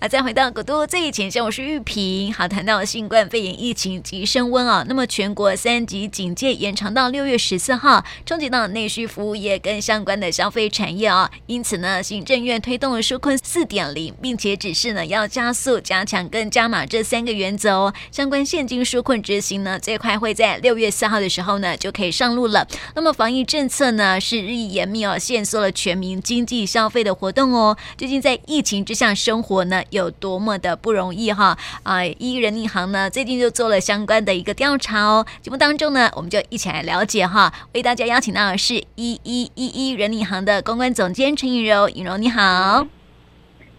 啊，再回到古都最前线，我是玉萍。好，谈到新冠肺炎疫情急升温啊，那么全国三级警戒延长到六月十四号，冲击到内需服务业跟相关的消费产业啊。因此呢，行政院推动了纾困四点零，并且指示呢要加速、加强跟加码这三个原则哦。相关现金纾困执行呢，最快会在六月四号的时候呢就可以上路了。那么防疫政策呢是日益严密哦，限缩了全民经济消费的活动哦。最近在疫情之下生活呢？有多么的不容易哈啊！一一人银行呢，最近就做了相关的一个调查哦。节目当中呢，我们就一起来了解哈。为大家邀请到的是一一一一人银行的公关总监陈颖柔，颖柔你好，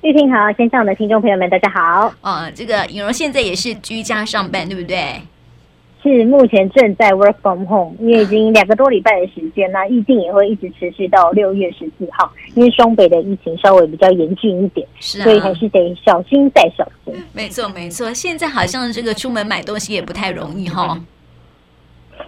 玉婷好，线上的听众朋友们大家好。哦，这个颖柔现在也是居家上班，对不对？是目前正在 work from home，因为已经两个多礼拜的时间，那疫情也会一直持续到六月十四号。因为双北的疫情稍微比较严峻一点，是、啊，所以还是得小心再小心。没错没错，现在好像这个出门买东西也不太容易哈。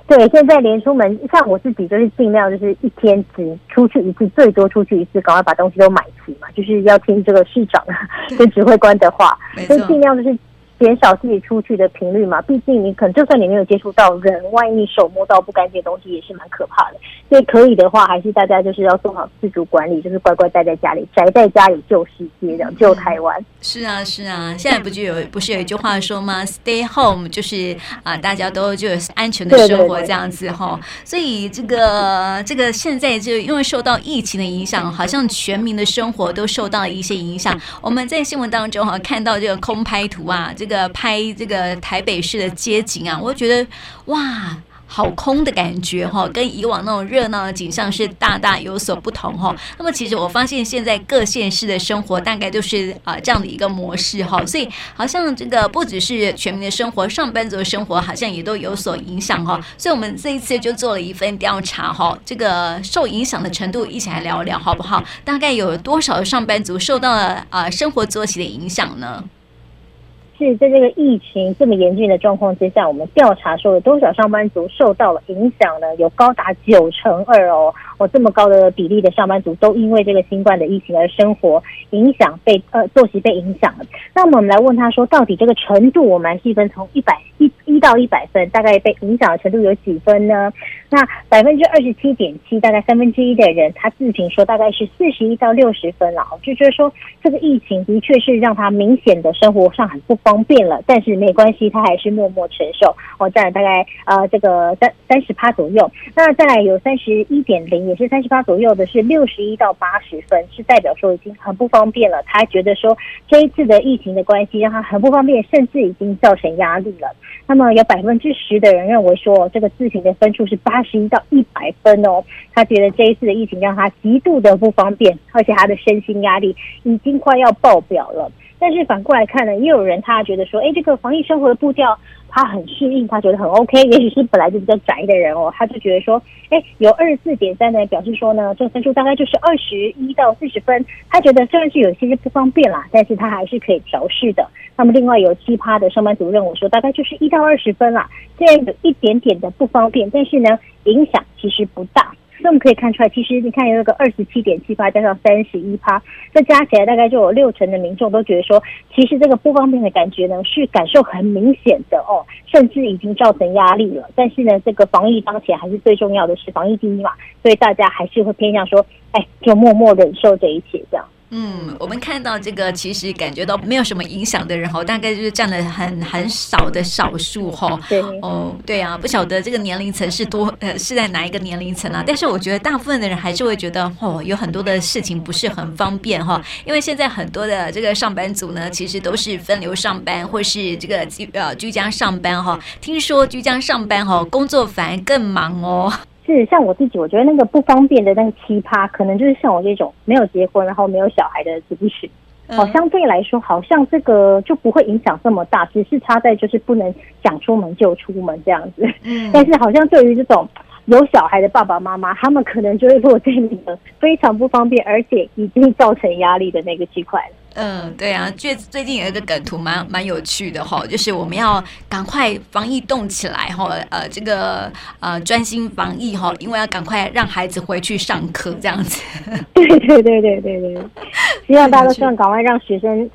对，现在连出门，像我自己就是尽量就是一天只出去一次，最多出去一次，赶快把东西都买齐嘛，就是要听这个市长 跟指挥官的话，所以尽量就是。减少自己出去的频率嘛，毕竟你可能就算你没有接触到人，万一你手摸到不干净的东西也是蛮可怕的。所以可以的话，还是大家就是要做好自主管理，就是乖乖待在家里，宅在家里救世界，这样救台湾。是啊，是啊，现在不就有不是有一句话说吗？Stay home 就是啊，大家都就是安全的生活这样子哈。所以这个这个现在就因为受到疫情的影响，好像全民的生活都受到了一些影响。我们在新闻当中哈看到这个空拍图啊，这个。拍这个台北市的街景啊，我觉得哇，好空的感觉哈，跟以往那种热闹的景象是大大有所不同哈。那么其实我发现现在各县市的生活大概都是啊这样的一个模式哈，所以好像这个不只是全民的生活，上班族的生活好像也都有所影响哈。所以我们这一次就做了一份调查哈，这个受影响的程度一起来聊一聊好不好？大概有多少上班族受到了啊生活作息的影响呢？是在这个疫情这么严峻的状况之下，我们调查说有多少上班族受到了影响呢？有高达九成二哦，我这么高的比例的上班族都因为这个新冠的疫情而生活影响被呃作息被影响了。那么我们来问他说，到底这个程度我们来细分，从一百一一到一百分，大概被影响的程度有几分呢？那百分之二十七点七，大概三分之一的人他自评说大概是四十一到六十分了，就觉得说这个疫情的确是让他明显的生活上很不方。便了，但是没关系，他还是默默承受。哦，再来大概呃这个三三十趴左右，那再来有三十一点零，也是三十八左右的，是六十一到八十分，是代表说已经很不方便了。他觉得说这一次的疫情的关系让他很不方便，甚至已经造成压力了。那么有百分之十的人认为说这个自评的分数是八十一到一百分哦，他觉得这一次的疫情让他极度的不方便，而且他的身心压力已经快要爆表了。但是反过来看呢，也有人他觉得说，哎，这个防疫生活的步调他很适应，他觉得很 OK。也许是本来就比较宅的人哦，他就觉得说，哎，有二十四点三呢表示说呢，这个分数大概就是二十一到四十分。他觉得虽然是有些不方便啦，但是他还是可以调试的。那么另外有七趴的上班族认为说，大概就是一到二十分啦，这样有一点点的不方便，但是呢，影响其实不大。那我们可以看出来，其实你看有一个二十七点七八加上三十一趴，这加起来大概就有六成的民众都觉得说，其实这个不方便的感觉呢是感受很明显的哦，甚至已经造成压力了。但是呢，这个防疫当前还是最重要的是防疫第一嘛，所以大家还是会偏向说，哎，就默默忍受这一切这样。嗯，我们看到这个，其实感觉到没有什么影响的人哈，大概就是占了很很少的少数哈。对哦，对啊，不晓得这个年龄层是多呃 是在哪一个年龄层啊？但是我觉得大部分的人还是会觉得哦，有很多的事情不是很方便哈。因为现在很多的这个上班族呢，其实都是分流上班或是这个居呃居家上班哈。听说居家上班哈，工作反而更忙哦。是像我自己，我觉得那个不方便的那个奇葩，可能就是像我这种没有结婚然后没有小孩的族群，好，相对来说好像这个就不会影响这么大，只是差在就是不能想出门就出门这样子。嗯，但是好像对于这种有小孩的爸爸妈妈，他们可能就会落在那个非常不方便，而且已经造成压力的那个区块了。嗯，对啊，最最近有一个梗图蛮蛮有趣的哈，就是我们要赶快防疫动起来哈，呃，这个呃专心防疫哈，因为要赶快让孩子回去上课这样子。对对对对对对，希望大家都希 望赶快让学生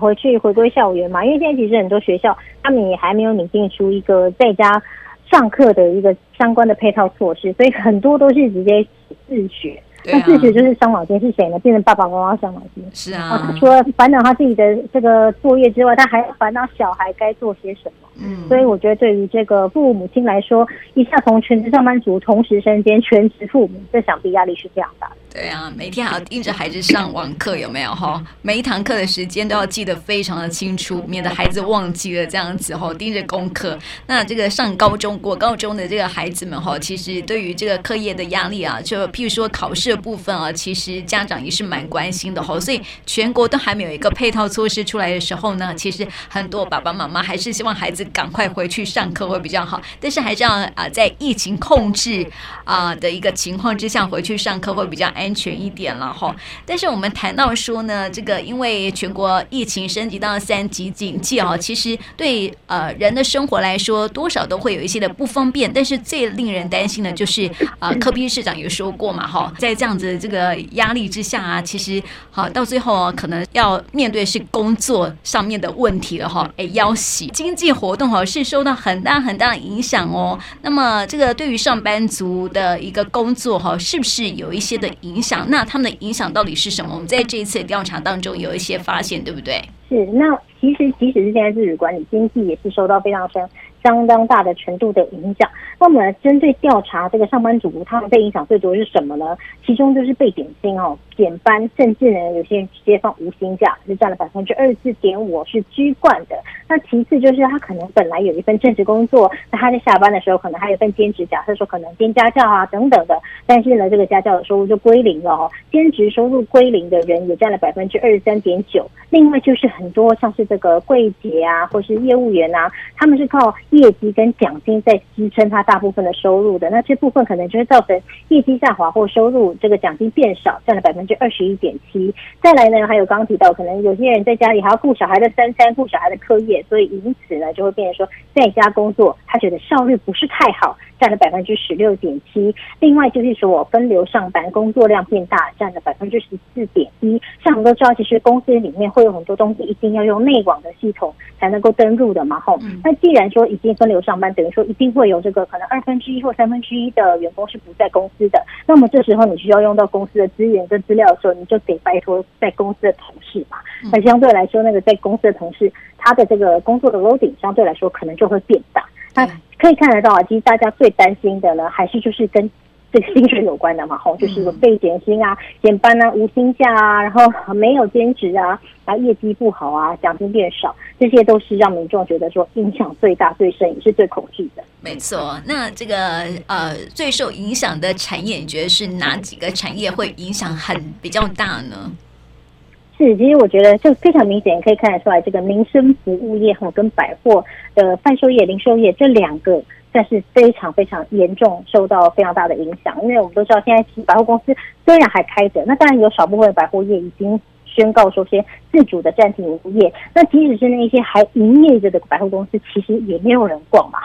回去回归校园嘛，因为现在其实很多学校他们也还没有拟定出一个在家上课的一个相关的配套措施，所以很多都是直接自学。那自学就是伤脑筋是谁呢？变成爸爸妈妈伤脑筋。是啊，他除了烦恼他自己的这个作业之外，他还要烦恼小孩该做些什么。嗯，所以我觉得对于这个父母亲来说，一下从全职上班族同时身兼全职父母，这想必压力是非常大的。对啊，每天还要盯着孩子上网课，有没有哈？每一堂课的时间都要记得非常的清楚，免得孩子忘记了这样子哈。盯着功课，那这个上高中、国高中的这个孩子们哈，其实对于这个课业的压力啊，就譬如说考试的部分啊，其实家长也是蛮关心的哈。所以全国都还没有一个配套措施出来的时候呢，其实很多爸爸妈妈还是希望孩子赶快回去上课会比较好。但是还是要啊，在疫情控制啊的一个情况之下回去上课会比较安全一点了哈，但是我们谈到说呢，这个因为全国疫情升级到三级警戒啊，其实对呃人的生活来说，多少都会有一些的不方便。但是最令人担心的就是啊，柯 P 市长有说过嘛哈，在这样子这个压力之下啊，其实好到最后，可能要面对是工作上面的问题了哈，哎，要洗经济活活动哈是受到很大很大的影响哦。那么这个对于上班族的一个工作哈，是不是有一些的影？响，那他们的影响到底是什么？我们在这一次调查当中有一些发现，对不对？是，那其实即使是现在日语管理，经济也是受到非常深。相当大的程度的影响。那我们来针对调查这个上班族，他们被影响最多的是什么呢？其中就是被减薪哦，减班，甚至呢有些人直接放无薪假，是占了百分之二十四点五，是居冠的。那其次就是他可能本来有一份正职工作，那他在下班的时候可能还有一份兼职，假设说可能兼家教啊等等的，但是呢这个家教的收入就归零了哦，兼职收入归零的人也占了百分之二十三点九。另外就是很多像是这个柜姐啊，或是业务员啊，他们是靠。业绩跟奖金在支撑他大部分的收入的，那这部分可能就会造成业绩下滑或收入这个奖金变少，占了百分之二十一点七。再来呢，还有刚刚提到，可能有些人在家里还要顾小孩的三餐，顾小孩的课业，所以因此呢，就会变成说在家工作，他觉得效率不是太好。占了百分之十六点七，另外就是说我分流上班，工作量变大，占了百分之十四点一。像我们都知道，其实公司里面会有很多东西一定要用内网的系统才能够登入的嘛，吼。那既然说已经分流上班，等于说一定会有这个可能二分之一或三分之一的员工是不在公司的。那么这时候你需要用到公司的资源跟资料的时候，你就得拜托在公司的同事嘛。那相对来说，那个在公司的同事，他的这个工作的 loading 相对来说可能就会变大。那可以看得到啊，其实大家最担心的呢，还是就是跟这个薪水有关的嘛，吼，就是被减薪啊、减班啊、无薪假啊，然后没有兼职啊，然后业绩不好啊，奖金变少，这些都是让民众觉得说影响最大、最深，也是最恐惧的。没错，那这个呃最受影响的产业，你觉得是哪几个产业会影响很比较大呢？是，其实我觉得就非常明显，可以看得出来，这个民生服务业和跟百货的贩售业、零售业这两个，算是非常非常严重，受到非常大的影响。因为我们都知道，现在其实百货公司虽然还开着，那当然有少部分的百货业已经宣告说先自主的暂停营业。那即使是那一些还营业着的百货公司，其实也没有人逛嘛。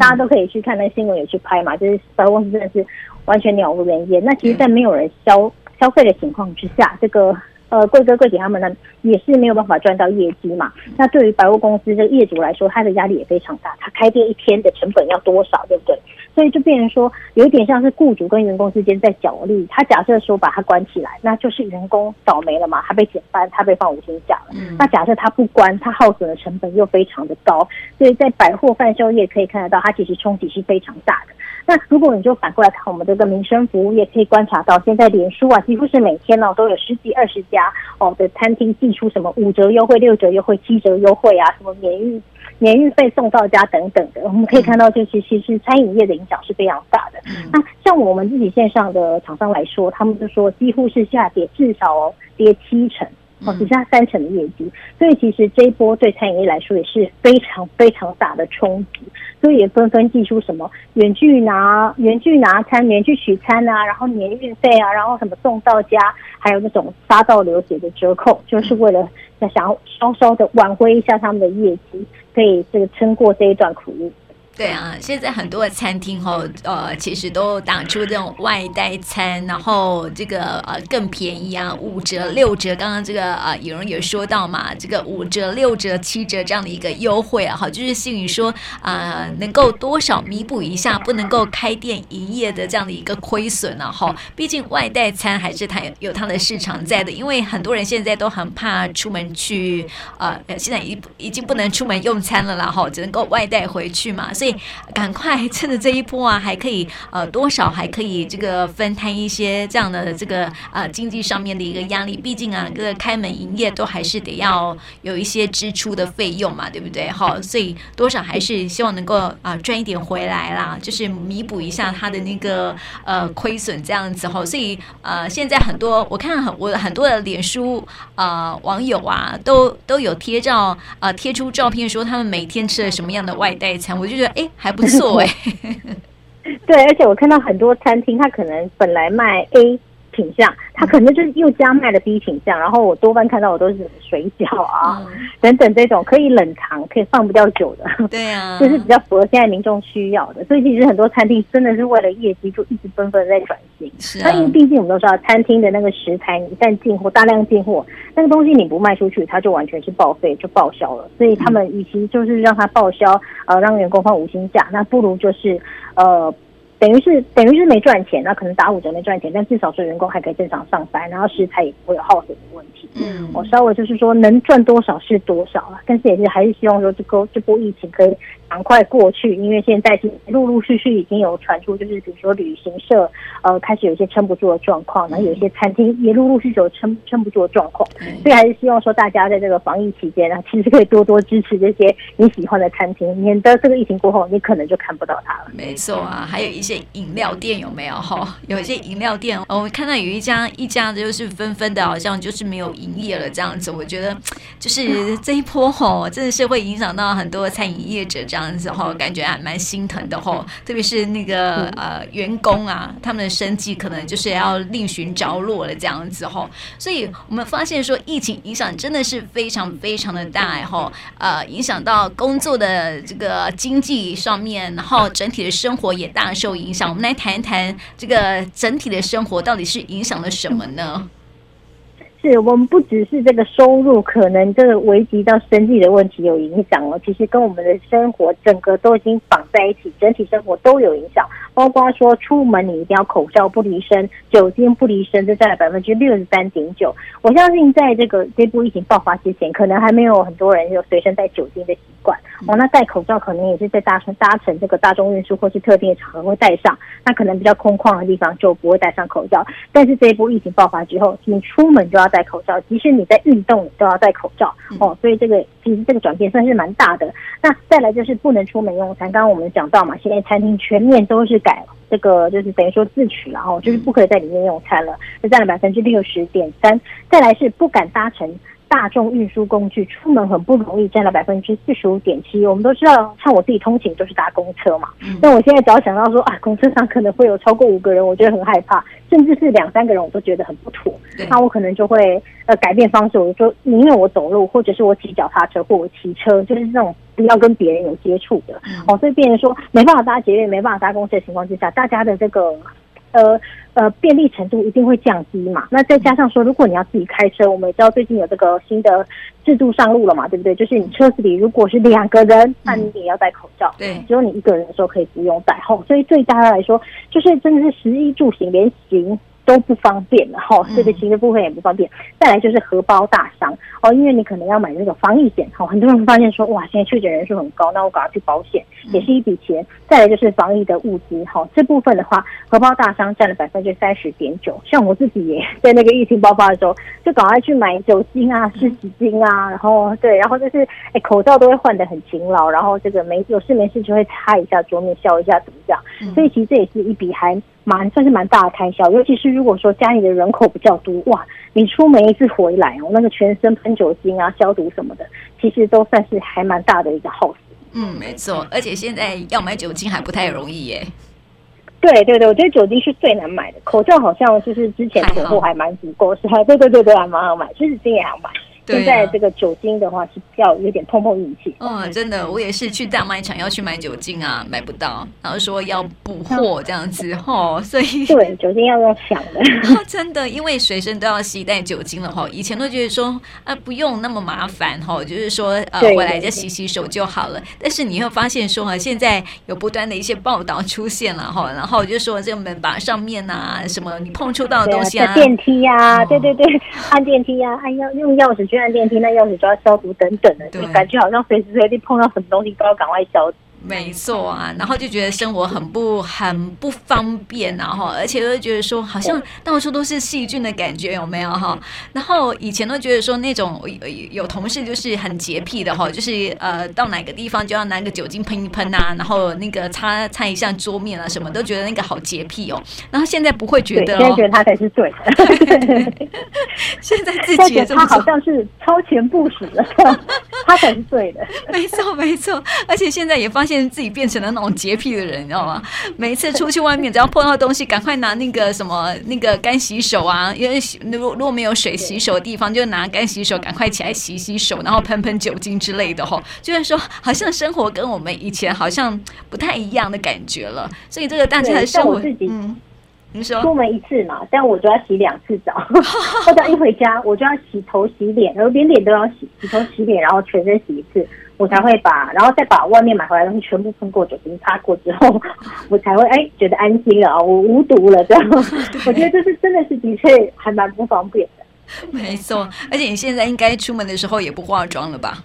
大家都可以去看那新闻，也去拍嘛，就是百货公司真的是完全鸟无人烟。那其实，在没有人消消费的情况之下，这个。呃，贵哥贵姐他们呢也是没有办法赚到业绩嘛。那对于百货公司这个业主来说，他的压力也非常大。他开店一天的成本要多少，对不对？所以就变成说，有一点像是雇主跟员工之间在角力。他假设说把他关起来，那就是员工倒霉了嘛，他被减班，他被放五天假了。嗯。那假设他不关，他耗损的成本又非常的高。所以在百货贩售业可以看得到，它其实冲击是非常大的。那如果你就反过来看我们这个民生服务业，可以观察到，现在脸书啊，几乎是每天呢、哦、都有十几二十家哦的餐厅寄出什么五折优惠、六折优惠、七折优惠啊，什么免运免运费送到家等等的。我们可以看到，就是其实餐饮业的影响是非常大的。那像我们自己线上的厂商来说，他们就说几乎是下跌，至少、哦、跌七成。哦，只剩下三成的业绩。所以其实这一波对餐饮业来说也是非常非常大的冲击，所以也纷纷寄出什么远距拿、远距拿餐、远距取餐啊，然后免运费啊，然后什么送到家，还有那种杀到流血的折扣，就是为了想要稍稍的挽回一下他们的业绩，可以这个撑过这一段苦日。对啊，现在很多的餐厅哈，呃，其实都打出这种外带餐，然后这个呃更便宜啊，五折、六折。刚刚这个呃有人有说到嘛，这个五折、六折、七折这样的一个优惠啊，哈，就是心里说啊、能够多少弥补一下不能够开店营业的这样的一个亏损啊，哈。毕竟外带餐还是它有有它的市场在的，因为很多人现在都很怕出门去，呃，现在已已经不能出门用餐了啦，哈，只能够外带回去嘛。所以赶快趁着这一波啊，还可以呃多少还可以这个分摊一些这样的这个呃经济上面的一个压力。毕竟啊，这个开门营业都还是得要有一些支出的费用嘛，对不对？好，所以多少还是希望能够啊赚一点回来啦，就是弥补一下他的那个呃亏损这样子哈。所以呃现在很多我看很我很多的脸书呃网友啊都都有贴照呃贴出照片说他们每天吃了什么样的外带餐，我就觉得哎。还不错哎，对，而且我看到很多餐厅，它可能本来卖 A 品相，它可能就是又加卖了 B 品相，然后我多半看到我都是水饺啊、嗯、等等这种可以冷藏、可以放不掉久的，对啊，就是比较符合现在民众需要的。所以其实很多餐厅真的是为了业绩，就一直纷纷在转型。是啊，因为毕竟我们都知道，餐厅的那个食材，你一旦进货大量进货，那个东西你不卖出去，它就完全是报废，就报销了。所以他们与其就是让它报销，呃，让员工放无薪假，那不如就是呃。等于是等于是没赚钱，那可能打五折没赚钱，但至少说员工还可以正常上班，然后食材也不会有耗损的问题。嗯，我稍微就是说能赚多少是多少了，但是也是还是希望说这个这波疫情可以赶快过去，因为现在已经陆陆续续已经有传出，就是比如说旅行社呃开始有一些撑不住的状况，然后有一些餐厅也陆陆续续有撑撑不住的状况，所以还是希望说大家在这个防疫期间呢，其实可以多多支持这些你喜欢的餐厅，免得这个疫情过后你可能就看不到它了。没错啊，还有一些。饮料店有没有哈？有一些饮料店，我看到有一家一家的，就是纷纷的，好像就是没有营业了这样子。我觉得就是这一波吼，真的是会影响到很多餐饮业者这样子吼，感觉还蛮心疼的吼。特别是那个呃员工啊，他们的生计可能就是要另寻着落了这样子吼。所以我们发现说，疫情影响真的是非常非常的大吼，呃，影响到工作的这个经济上面，然后整体的生活也大受影响。我们来谈一谈这个整体的生活到底是影响了什么呢？是我们不只是这个收入，可能这个危及到生计的问题有影响哦。其实跟我们的生活整个都已经绑在一起，整体生活都有影响。包括说出门你一定要口罩不离身，酒精不离身，这占了百分之六十三点九。我相信在这个这波疫情爆发之前，可能还没有很多人有随身带酒精的习惯哦。那戴口罩可能也是在搭乘搭乘这个大众运输或是特定的场合会戴上，那可能比较空旷的地方就不会戴上口罩。但是这一波疫情爆发之后，你出门就要戴口罩，即使你在运动都要戴口罩哦，所以这个其实这个转变算是蛮大的。那再来就是不能出门用餐，刚刚我们讲到嘛，现在餐厅全面都是改，这个就是等于说自取然后，就是不可以在里面用餐了，就占了百分之六十点三。再来是不敢搭乘。大众运输工具出门很不容易，占了百分之四十五点七。我们都知道，像我自己通勤都是搭公车嘛。那我现在只要想到说啊，公车上可能会有超过五个人，我觉得很害怕，甚至是两三个人，我都觉得很不妥。那我可能就会呃改变方式，我就说宁愿我走路，或者是我骑脚踏车，或我骑车，就是这种不要跟别人有接触的。哦，所以变成说没办法搭捷运，没办法搭公车的情况之下，大家的这个。呃呃，便利程度一定会降低嘛。那再加上说，如果你要自己开车，我们也知道最近有这个新的制度上路了嘛，对不对？就是你车子里如果是两个人，那你也要戴口罩。对，只有你一个人的时候可以不用戴。吼，所以对大家来说，就是真的是食衣住行连行都不方便了。吼，这个行的部分也不方便。再来就是荷包大伤哦，因为你可能要买那个防疫险。吼，很多人会发现说，哇，现在确诊人数很高，那我赶快去保险。也是一笔钱。再来就是防疫的物资，哈，这部分的话，荷包大商占了百分之三十点九。像我自己也在那个疫情爆发的时候，就赶快去买酒精啊、湿纸巾啊，然后对，然后就是哎，口罩都会换得很勤劳，然后这个没有事没事就会擦一下桌面，消一下怎么样？所以其实这也是一笔还蛮算是蛮大的开销，尤其是如果说家里的人口比较多，哇，你出门一次回来哦，那个全身喷酒精啊、消毒什么的，其实都算是还蛮大的一个耗时。嗯，没错，而且现在要买酒精还不太容易耶。对对对，我觉得酒精是最难买的，口罩好像就是之前囤货还蛮足够，是还对对对对，还蛮好买，湿纸巾也好买。现在这个酒精的话是比较有点碰碰运气。嗯，真的，我也是去大卖场要去买酒精啊，买不到，然后说要补货这样子吼，所以对酒精要用抢的。真的，因为随身都要携带酒精了哈，以前都觉得说啊不用那么麻烦哈，就是说呃回来就洗洗手就好了。但是你会发现说啊，现在有不断的一些报道出现了哈，然后就说这个门把上面啊什么你碰触到的东西啊，电梯呀，对对对，按电梯呀，按钥用钥匙。按电梯，那钥匙就要消毒等等的，就感觉好像随时随地碰到什么东西都要赶快消毒。没错啊，然后就觉得生活很不很不方便，然后而且又觉得说好像到处都是细菌的感觉，有没有哈？然后以前都觉得说那种有有同事就是很洁癖的哈，就是呃到哪个地方就要拿个酒精喷一喷啊，然后那个擦擦一下桌面啊，什么都觉得那个好洁癖哦。然后现在不会觉得，现在觉得他才是对的。现在自己也这么他好像是超前部署的，他才是对的。没错没错，而且现在也发现。自己变成了那种洁癖的人，你知道吗？每一次出去外面，只要碰到东西，赶快拿那个什么那个干洗手啊，因为如果如果没有水洗手的地方，就拿干洗手，赶快起来洗洗手，然后喷喷酒精之类的。吼，就是说，好像生活跟我们以前好像不太一样的感觉了。所以这个大家的生活，嗯，你说出门一次嘛，但我就要洗两次澡，或者一回家我就要洗头洗脸，然后连脸都要洗，洗头洗脸，然后全身洗一次。我才会把，然后再把外面买回来的东西全部喷过酒精擦过之后，我才会哎觉得安心了啊，我无毒了这样。我觉得这是真的是的确还蛮不方便的。没错，而且你现在应该出门的时候也不化妆了吧？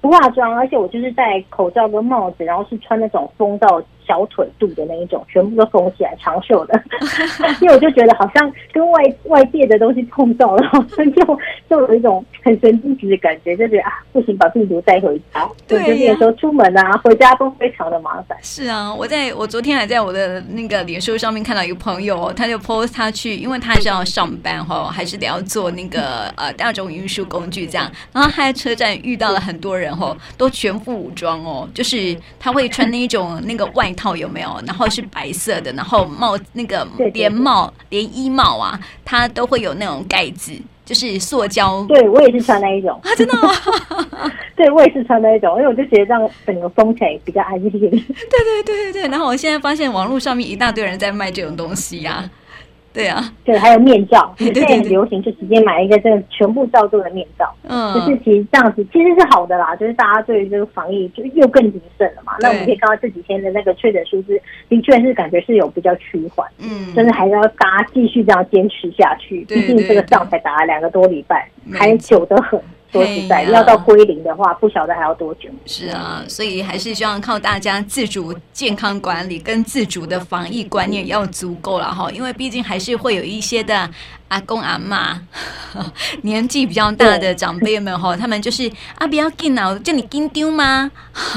不化妆，而且我就是戴口罩跟帽子，然后是穿那种封到小腿肚的那一种，全部都缝起来长袖的。因为我就觉得好像跟外外界的东西碰到了，好 像就就有一种很神经质的感觉，就觉得啊不行，把病毒带回家。对、啊，就有时候出门啊回家都非常的麻烦。是啊，我在我昨天还在我的那个脸书上面看到一个朋友，他就 post 他去，因为他还是要上班哈，还是得要坐那个呃大众运输工具这样，然后他在车站遇到了很多人。哦都全副武装哦，就是他会穿那一种那个外套有没有？然后是白色的，然后帽那个连帽连衣帽啊，它都会有那种盖子，就是塑胶。对，我也是穿那一种啊，真的吗？对，我也是穿那一种，因为我就觉得这样整个风起来比较安静。对对对对对，然后我现在发现网络上面一大堆人在卖这种东西呀、啊。对啊，对，还有面罩，现在很流行，就直接买一个这个全部罩住的面罩。嗯，就是其实这样子其实是好的啦，就是大家对于这个防疫就又更谨慎了嘛。那我们可以看到这几天的那个确诊数字，的确是感觉是有比较趋缓。嗯，但是还是要大家继续这样坚持下去，毕竟这个仗才打了两个多礼拜，还久得很。说实在，要到归零的话，不晓得还要多久。是啊，所以还是希望靠大家自主健康管理跟自主的防疫观念要足够了哈，因为毕竟还是会有一些的。阿公阿妈，年纪比较大的长辈们哈，他们就是啊，不要紧啊，叫你紧丢吗？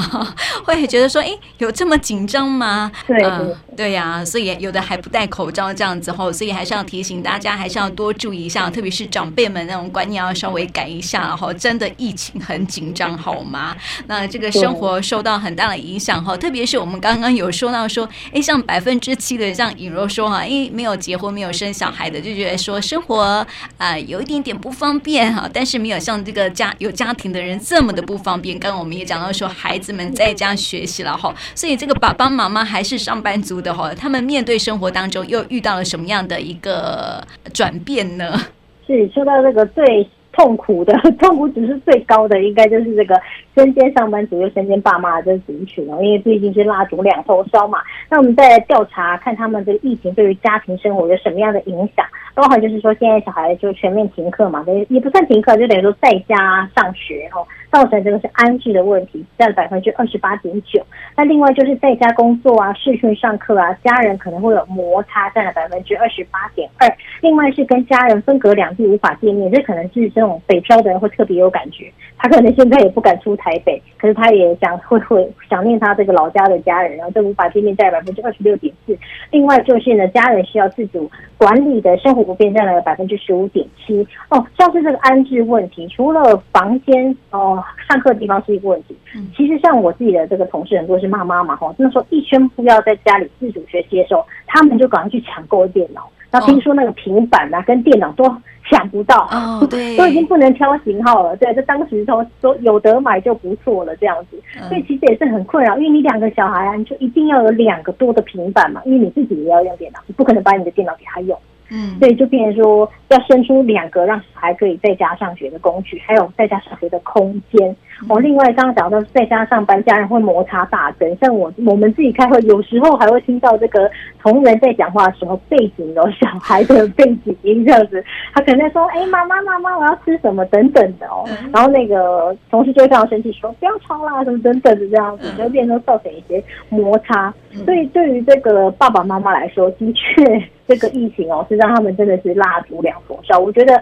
会觉得说，哎、欸，有这么紧张吗？对对、呃、对呀、所以有的还不戴口罩这样子哈，所以还是要提醒大家，还是要多注意一下，特别是长辈们那种观念要稍微改一下哈。真的疫情很紧张，好吗？那这个生活受到很大的影响哈，特别是我们刚刚有说到说，哎、像百分之七的像尹若说哈，哎、欸，没有结婚没有生小孩的，就觉得说。生活啊、有一点点不方便哈，但是没有像这个家有家庭的人这么的不方便。刚刚我们也讲到说，孩子们在家学习了哈，所以这个爸爸妈妈还是上班族的哈，他们面对生活当中又遇到了什么样的一个转变呢？是说到这个最。痛苦的 痛苦指数最高的，应该就是这个身兼上班族又身兼爸妈的这族群哦，因为毕竟是蜡烛两头烧嘛。那我们再来调查看他们这个疫情对于家庭生活有什么样的影响？包含就是说现在小孩就全面停课嘛，等于也不算停课，就等于说在家上学哦，造成这个是安置的问题，占了百分之二十八点九。那另外就是在家工作啊、视讯上课啊，家人可能会有摩擦，占了百分之二十八点二。另外是跟家人分隔两地，无法见面，这可能是这种北漂的人会特别有感觉。他可能现在也不敢出台北，可是他也想会会想念他这个老家的家人，然后这无法见面，占百分之二十六点四。另外就是呢，家人需要自主管理的生活不变，占了百分之十五点七。哦，像是这个安置问题，除了房间哦，上课的地方是一个问题。其实像我自己的这个同事很多是妈妈嘛，哈，那时候一宣布要在家里自主学习的时候，他们就赶快去抢购电脑。然后听说那个平板啊，跟电脑都抢不到，哦，对，都已经不能挑型号了。对，这当时都说有得买就不错了，这样子。所以其实也是很困扰，因为你两个小孩啊，你就一定要有两个多的平板嘛，因为你自己也要用电脑，你不可能把你的电脑给他用。嗯，所以就变成说要生出两个让小孩可以在家上学的工具，还有在家上学的空间。哦，另外刚刚讲到在家上班，家人会摩擦大增。像我我们自己开会，有时候还会听到这个同仁在讲话的时候，背景有小孩的背景音这样子。他可能在说：“哎，妈妈妈妈，我要吃什么？”等等的哦。然后那个同事就会非常生气，说：“不要吵啦，什么等等的这样子，就变成造成一些摩擦。”所以对于这个爸爸妈妈来说，的确。这个疫情哦，是让他们真的是蜡烛两头烧。我觉得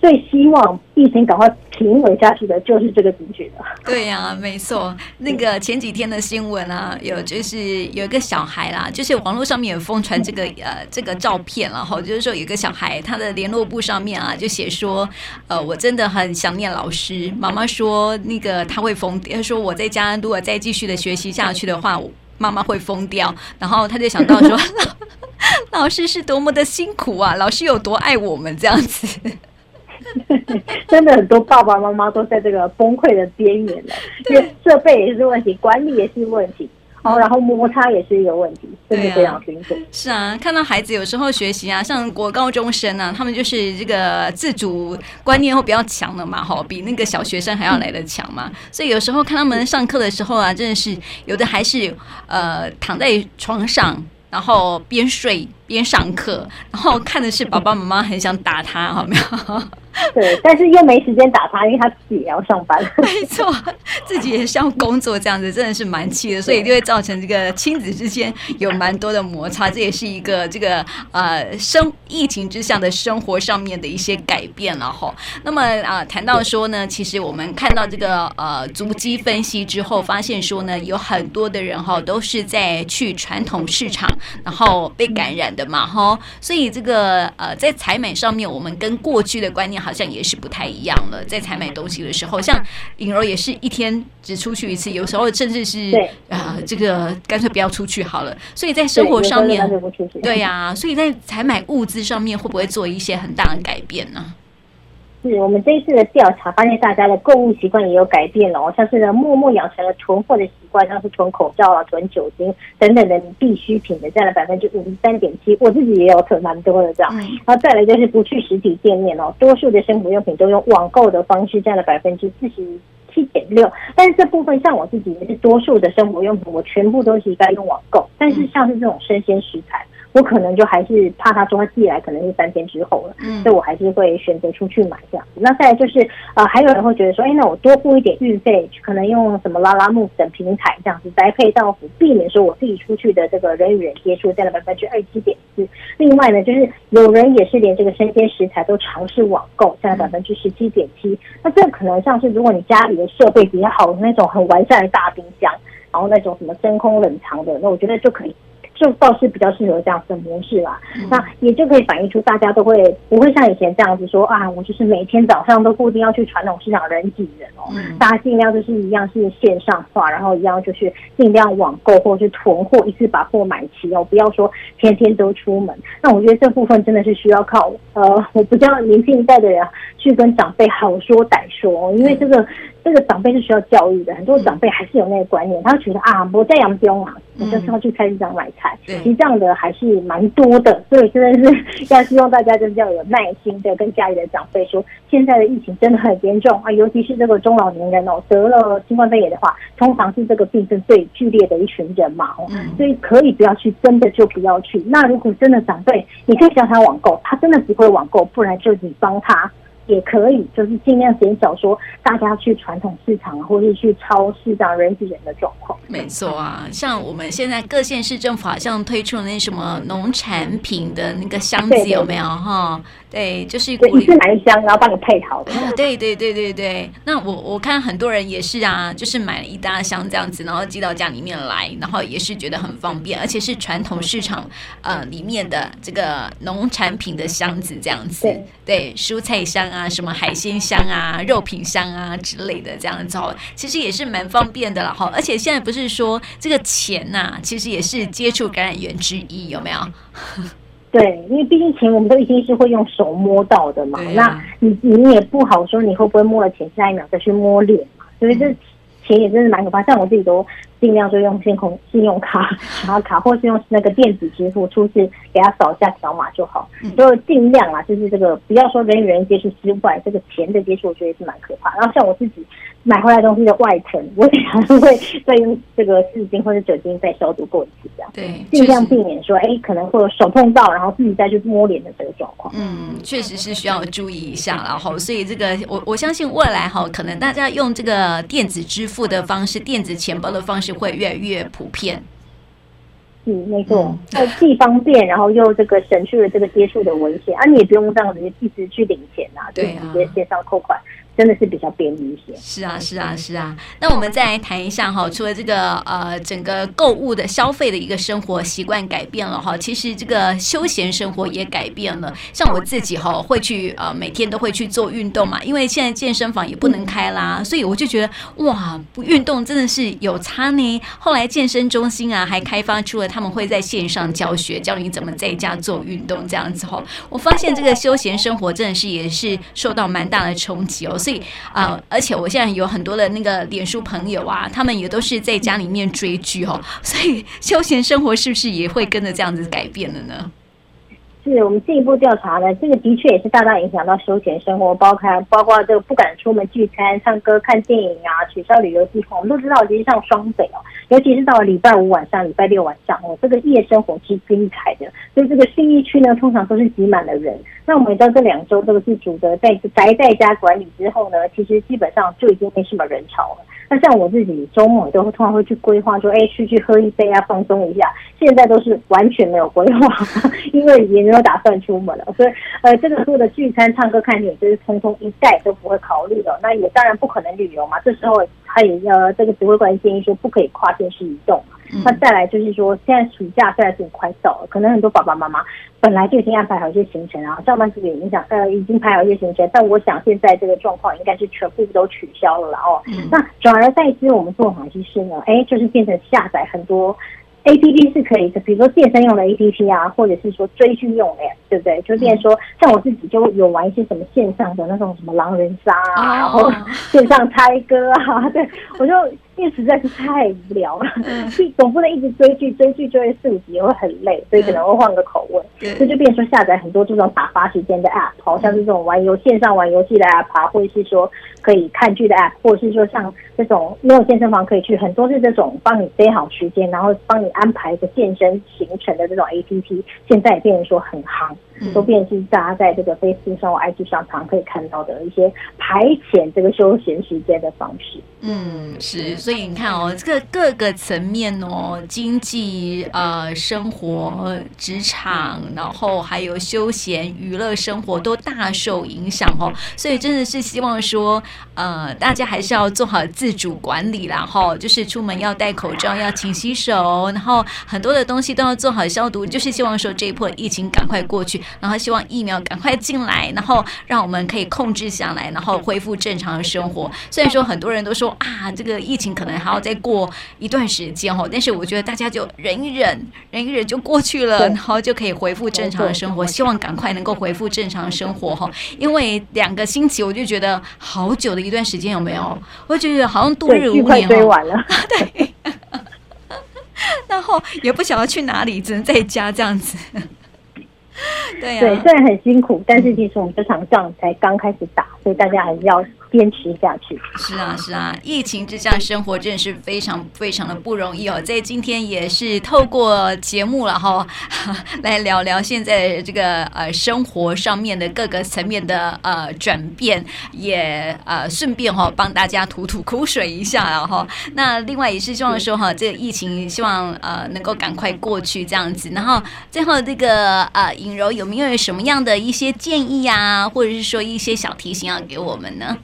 最希望疫情赶快平稳下去的，就是这个族群了。对呀、没错。那个前几天的新闻啊，有就是有一个小孩啦，就是网络上面有疯传这个呃这个照片然后就是说有一个小孩，他的联络簿上面啊就写说，呃，我真的很想念老师。妈妈说那个他会疯，他说我在家如果再继续的学习下去的话，妈妈会疯掉。然后他就想到说。老师是多么的辛苦啊！老师有多爱我们这样子，真的很多爸爸妈妈都在这个崩溃的边缘了。因为设备也是问题，管理也是问题，哦，然后摩擦也是一个问题，真的非常辛苦。是啊，看到孩子有时候学习啊，像国高中生啊，他们就是这个自主观念会比较强的嘛，哈，比那个小学生还要来的强嘛。所以有时候看他们上课的时候啊，真的是有的还是呃躺在床上。然后边睡边上课，然后看的是爸爸妈妈很想打他，好没有？对，但是又没时间打他，因为他自己也要上班。没错，自己也是要工作，这样子真的是蛮气的，所以就会造成这个亲子之间有蛮多的摩擦。这也是一个这个呃生疫情之下的生活上面的一些改变了哈。那么啊、呃，谈到说呢，其实我们看到这个呃足迹分析之后，发现说呢，有很多的人哈都是在去传统市场，然后被感染的嘛哈。所以这个呃在采买上面，我们跟过去的观念。好像也是不太一样了，在采买东西的时候，像颖柔也是一天只出去一次，有时候甚至是啊、呃，这个干脆不要出去好了。所以在生活上面，对呀、啊，所以在采买物资上面，会不会做一些很大的改变呢？是我们这一次的调查发现，大家的购物习惯也有改变了哦，像是呢，默默养成了囤货的习惯，像是囤口罩啊、囤酒精等等的必需品的，占了百分之五十三点七。我自己也有囤蛮多的这样。然后再来就是不去实体店面哦，多数的生活用品都用网购的方式，占了百分之四十七点六。但是这部分像我自己也是多数的生活用品，我全部都是应该用网购。但是像是这种生鲜食材。我可能就还是怕他说他寄来可能是三天之后了，嗯，所以我还是会选择出去买这样子。那再来就是呃，还有人会觉得说，哎，那我多付一点运费，可能用什么拉拉木等平台这样子宅配到府，避免说我自己出去的这个人与人接触，占了百分之二十七点四。另外呢，就是有人也是连这个生鲜食材都尝试网购，占了百分之十七点七。那这可能像是如果你家里的设备比较好的那种很完善的大冰箱，然后那种什么真空冷藏的，那我觉得就可以。就倒是比较适合这样子的模式啦，嗯，那也就可以反映出大家都会不会像以前这样子说啊，我就是每天早上都固定要去传统市场人挤人哦，嗯，大家尽量就是一样是线上化，然后一样就是尽量网购或者是囤货，一次把货买齐哦，不要说天天都出门。那我觉得这部分真的是需要靠呃，我不知道年轻一代的人去跟长辈好说歹说，因为这个这个长辈是需要教育的，很多长辈还是有那个观念，他觉得啊，我在养姜啊，我就是要去菜市场买菜。其实这样的还是蛮多的，所以真的是 要希望大家就是要有耐心的跟家里的长辈说，现在的疫情真的很严重啊，尤其是这个中老年人哦，得了新冠肺炎的话，通常是这个病症最剧烈的一群人嘛，哦，所以可以不要去，真的就不要去。那如果真的长辈，你可以叫他网购，他真的只会网购，不然就你帮他。也可以，就是尽量减少说大家去传统市场或者去超市这样人挤人的状况。没错啊，像我们现在各县市政府好像推出了那什么农产品的那个箱子，有没有哈？对，就是鼓励买一箱，然后帮你配好的。对对对对对。那我我看很多人也是啊，就是买了一大箱这样子，然后寄到家里面来，然后也是觉得很方便，而且是传统市场呃里面的这个农产品的箱子这样子。对，对，蔬菜箱啊。啊，什么海鲜箱啊、肉品箱啊之类的，这样子哦，其实也是蛮方便的了哈。而且现在不是说这个钱呐、啊，其实也是接触感染源之一，有没有？对，因为毕竟钱我们都已经是会用手摸到的嘛。啊、那你你也不好说你会不会摸了钱，下一秒再去摸脸嘛。所以这钱也真是蛮可怕。像我自己都尽量就用信用信用卡，然后卡或是用那个电子支付，出示给他扫一下条码就好。就尽量啊，就是这个不要说人与人接触之外，这个钱的接触，我觉得是蛮可怕。然后像我自己买回来东西的外层，我也还会再用这个湿巾或者酒精再消毒过一次，这样对，尽量避免说，哎，可能会有手碰到，然后自己再去摸脸的这个状况。嗯，确实是需要注意一下，然后所以这个我我相信未来哈，可能大家用这个电子支付的方式、电子钱包的方式会越来越普遍。嗯，没错，呃，既方便，然后又这个省去了这个接触的危险，啊，你也不用这样子一直去领钱啊，对啊，直接线上扣款。真的是比较便利一些。是啊，是啊，是啊。那我们再来谈一下哈，除了这个呃，整个购物的消费的一个生活习惯改变了哈，其实这个休闲生活也改变了。像我自己哈，会去呃，每天都会去做运动嘛，因为现在健身房也不能开啦，所以我就觉得哇，不运动真的是有差呢。后来健身中心啊，还开发出了他们会在线上教学，教你怎么在家做运动这样子哈。我发现这个休闲生活真的是也是受到蛮大的冲击哦，所以。啊、呃，而且我现在有很多的那个脸书朋友啊，他们也都是在家里面追剧哦，所以休闲生活是不是也会跟着这样子改变了呢？是我们进一步调查呢，这个的确也是大大影响到休闲生活，包括包括这个不敢出门聚餐、唱歌、看电影啊，取消旅游计划。我们都知道，其实像双北哦，尤其是到了礼拜五晚上、礼拜六晚上哦，这个夜生活是精彩的，所以这个信义区呢，通常都是挤满了人。那我们到这两周这个自主的在宅在家管理之后呢，其实基本上就已经没什么人潮了。那像我自己周末都会通常会去规划说，哎，出去喝一杯啊，放松一下。现在都是完全没有规划，因为也没有打算出门了，所以呃，这个所有的聚餐、唱歌、看电影，就是通通一概都不会考虑的。那也当然不可能旅游嘛，这时候他也要这个指挥官建议说，不可以跨县市移动。那再来就是说，现在暑假虽然是快到了，可能很多爸爸妈妈本来就已经安排好一些行程啊，上班族也影响，呃，已经排好一些行程，但我想现在这个状况应该是全部都取消了哦。嗯、那转而代之，我们做哪些事呢？哎，就是变成下载很多 APP 是可以的，比如说健身用的 APP 啊，或者是说追剧用的，对不对？就变成说，像我自己就有玩一些什么线上的那种什么狼人杀啊，然后线上猜歌啊，对我就。因为实在是太无聊了，所以总不能一直追剧，追剧就会四五集也会很累，所以可能会换个口味，所以就变成说下载很多这种打发时间的 app，好像是这种玩游线上玩游戏的 app 啊，或者是说可以看剧的 app，或者是说像这种没有健身房可以去，很多是这种帮你塞好时间，然后帮你安排一个健身行程的这种 app，现在也变成说很夯。都变成是大家在这个 Facebook 上或 IG 上常可以看到的一些排遣这个休闲时间的方式。嗯，是，所以你看哦，这个各个层面哦，经济、呃，生活、职场，然后还有休闲娱乐生活都大受影响哦。所以真的是希望说，呃，大家还是要做好自主管理，然后就是出门要戴口罩，要勤洗手，然后很多的东西都要做好消毒，就是希望说这一波疫情赶快过去。然后希望疫苗赶快进来，然后让我们可以控制下来，然后恢复正常的生活。虽然说很多人都说啊，这个疫情可能还要再过一段时间哦，但是我觉得大家就忍一忍，忍一忍就过去了，然后就可以恢复正常的生活。希望赶快能够恢复正常的生活哈，因为两个星期我就觉得好久的一段时间有没有？我就觉得好像度日如年追完了，对。然后也不晓得去哪里，只能在家这样子。对、啊，对，虽然很辛苦，但是其实我们这场仗才刚开始打，所以大家还是要。坚持下去。是啊，是啊，疫情之下生活真的是非常非常的不容易哦。在今天也是透过节目了哈，来聊聊现在这个呃生活上面的各个层面的呃转变，也呃顺便哈帮大家吐吐苦水一下了哈。那另外也是希望说哈，这个疫情希望呃能够赶快过去这样子。然后最后这个呃尹柔有没有什么样的一些建议啊，或者是说一些小提醒要给我们呢？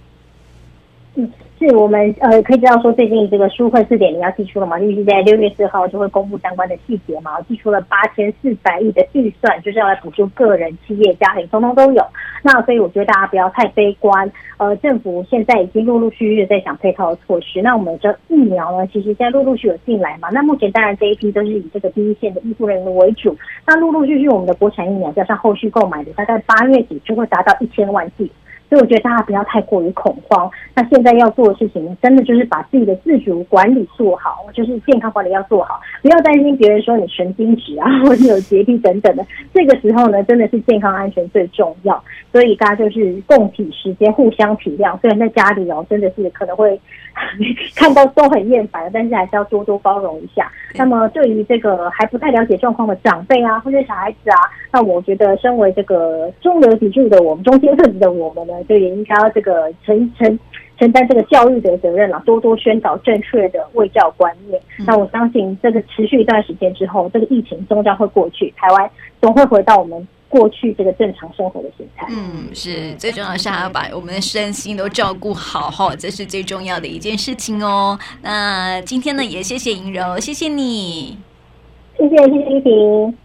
嗯，是我们呃可以知道说，最近这个纾困四点零要寄出了嘛，预计在六月四号就会公布相关的细节嘛，寄出了八千四百亿的预算，就是要来补助个人、企业、家庭，通通都有。那所以我觉得大家不要太悲观，呃，政府现在已经陆陆续续在想配套的措施。那我们这疫苗呢，其实现在陆陆续续有进来嘛，那目前当然这一批都是以这个第一线的医护人员为主。那陆陆续续我们的国产疫苗加上后续购买的，大概八月底就会达到一千万剂。所以我觉得大家不要太过于恐慌。那现在要做的事情，真的就是把自己的自主管理做好，就是健康管理要做好，不要担心别人说你神经质啊，或者有洁癖等等的。这个时候呢，真的是健康安全最重要。所以大家就是共体时间，互相体谅。虽然在家里哦，真的是可能会 看到都很厌烦，但是还是要多多包容一下。那么对于这个还不太了解状况的长辈啊，或者小孩子啊，那我觉得身为这个中流砥柱的我们，中坚分子的我们呢，就也应该要这个承承承担这个教育的责任了，多多宣导正确的卫教观念。那我相信这个持续一段时间之后，这个疫情终将会过去，台湾总会回到我们过去这个正常生活的形态。嗯，是最重要是还要把我们的身心都照顾好哈，这是最重要的一件事情哦。那今天呢，也谢谢莹柔，谢谢你，谢谢谢谢依婷。